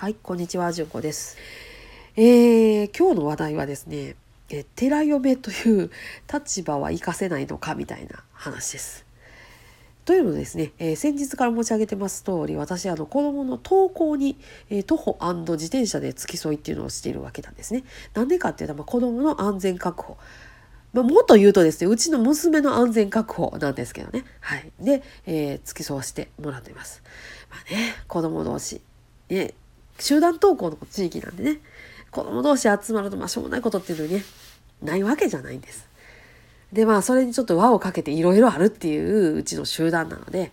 はい、こんにちは、じゅんこです。えー、今日の話題はですね、え寺嫁という立場は活かせないのかみたいな話です。というのですね、えー、先日から申し上げてます通り、私、あの、子供の登校に、えー、徒歩自転車で付き添いっていうのをしているわけなんですね。なんでかっていうと、まあ、子供の安全確保。まあ、もっと言うとですね、うちの娘の安全確保なんですけどね。はい。で、えー、付き添わせてもらっています。まあね、子供同士、ね、集団登校の地域なんでね子供同士集まるとまあしょうもないことっていうのにねないわけじゃないんです。でまあそれにちょっと輪をかけていろいろあるっていううちの集団なので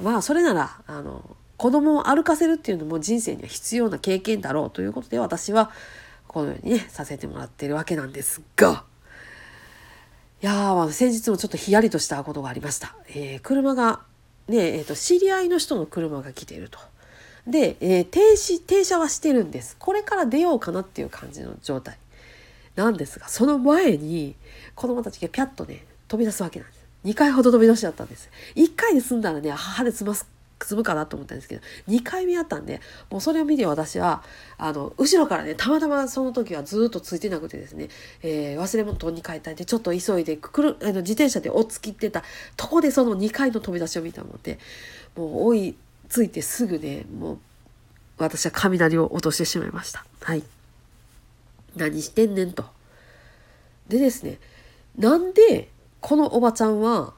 まあそれならあの子供を歩かせるっていうのも人生には必要な経験だろうということで私はこのようにねさせてもらってるわけなんですがいやー、まあ、先日もちょっとヒヤリとしたことがありました。えー、車がねえーと知り合いの人の車が来ていると。で、えー、停止停車はしてるんです。これから出ようかなっていう感じの状態。なんですがその前に子供たちがピャッとね飛び出すわけなんです。2回ほど飛び出しちゃったんです。1回で済んだらね母で済ます積むかなと思ったんですけど2回目あったんでもうそれを見て私はあの後ろからねたまたまその時はずっとついてなくてですね、えー、忘れ物取りに帰ったんでちょっと急いでくるあの自転車で追っつきってたとこでその2回の飛び出しを見たのでもう追いついてすぐねもう私は雷を落としてしまいました。はい。何してんねんと。でですねなんでこのおばちゃんは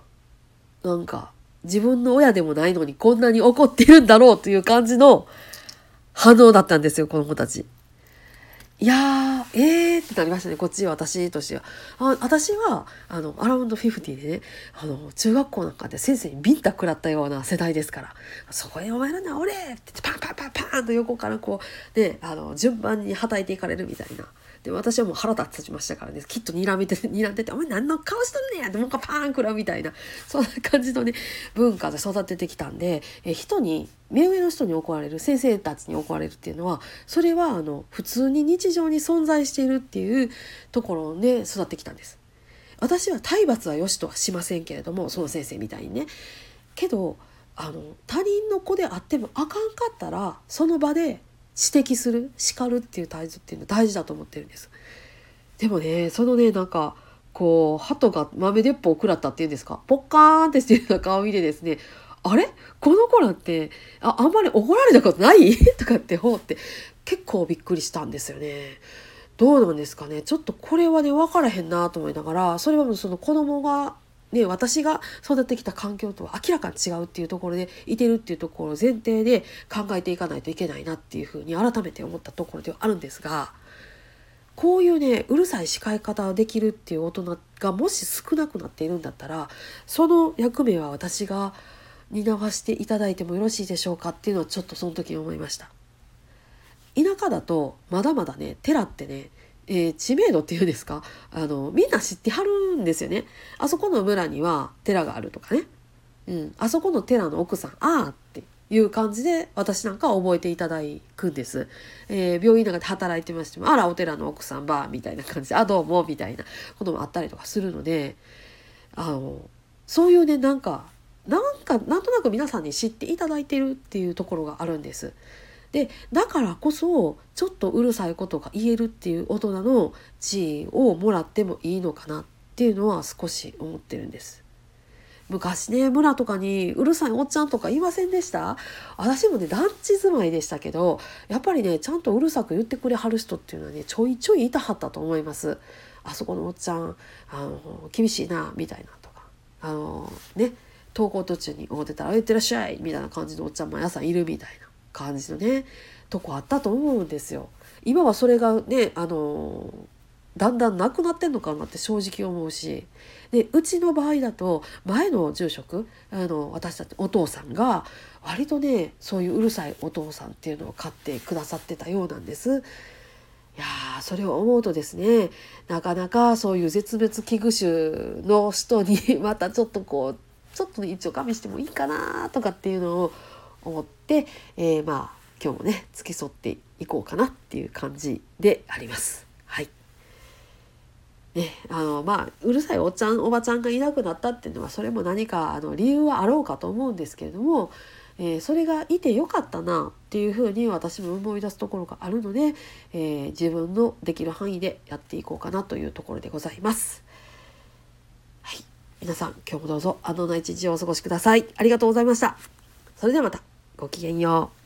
なんか自分の親でもないのにこんなに怒ってるんだろうという感じの反応だったんですよこの子たち。いやー、えーってなりましたね、こっち私としては。あ私は、あの、アラウンド50でね、あの、中学校なんかで先生にビンタ食らったような世代ですから、そこへお前らな、俺ってパンパンパンパンと横からこう、ね、あの、順番にはたいていかれるみたいな。で私はもう腹立ちましたからねきっと睨めて睨んでて「お前何の顔しとんねや」ってもう一回パーン食らうみたいなそんな感じのね文化で育ててきたんでえ人に目上の人に怒られる先生たちに怒られるっていうのはそれはあの普通に日常に存在しているっていうところで育ってきたんです。私は体罰は良しとはしませんけれどもその先生みたいにね。けどあの他人の子であってもあかんかったらその場で指摘する叱るっていう態度っていうのは大事だと思ってるんです。でもねそのねなんかこう鳩が豆鉄砲を食らったっていうんですか？ポッカーンってしてるような顔見でですねあれ？この子らってああんまり怒られたことない？とかってほうって結構びっくりしたんですよね。どうなんですかね？ちょっとこれはね分からへんなと思いながらそれはもうその子供がね、私が育ってきた環境とは明らかに違うっていうところでいてるっていうところを前提で考えていかないといけないなっていうふうに改めて思ったところではあるんですがこういうねうるさい叱い方できるっていう大人がもし少なくなっているんだったらその役目は私が担わせていただいてもよろしいでしょうかっていうのはちょっとその時に思いました。田舎だとまだまだね寺ってねえー、知名度っていうんですか？あのみんな知ってはるんですよね。あそこの村には寺があるとかね。うん、あそこの寺の奥さんああっていう感じで私なんか覚えていただくんです。えー、病院の中で働いてましてもあらお寺の奥さんばみたいな感じであどうもみたいなこともあったりとかするのであのそういうねなんかなんかなんとなく皆さんに知っていただいてるっていうところがあるんです。でだからこそちょっとうるさいことが言えるっていう大人の地位をもらってもいいのかなっていうのは少し思ってるんです。昔ね村とかにうるさいおっちゃんとか言いませんでした？私もね団地住まいでしたけどやっぱりねちゃんとうるさく言ってくれはる人っていうのはねちょいちょいいたはったと思います。あそこのおっちゃんあの厳しいなみたいなとかあのね登校途中に会うてたら「言ってらっしゃい」みたいな感じのおっちゃん毎朝いるみたいな。感じのねとこあったと思うんですよ。今はそれがねあのだんだんなくなってんのかなって正直思うしでうちの場合だと前の住職あの私たちお父さんが割とねそういううるさいお父さんっていうのを買ってくださってたようなんです。いやそれを思うとですねなかなかそういう絶滅危惧種の人にまたちょっとこうちょっと一応加味してもいいかなとかっていうのを思って、えー、まあ今日もね付き添っていこうかなっていう感じであります。はいね、あのまあうるさいおっちゃんおばちゃんがいなくなったっていうのはそれも何かあの理由はあろうかと思うんですけれどもえー、それがいてよかったなっていうふうに私も思い出すところがあるので、えー、自分のできる範囲でやっていこうかなというところでございます。皆さん今日もどうぞあのな一日をお過ごしください。ありがとうございました。それではまたごきげんよう。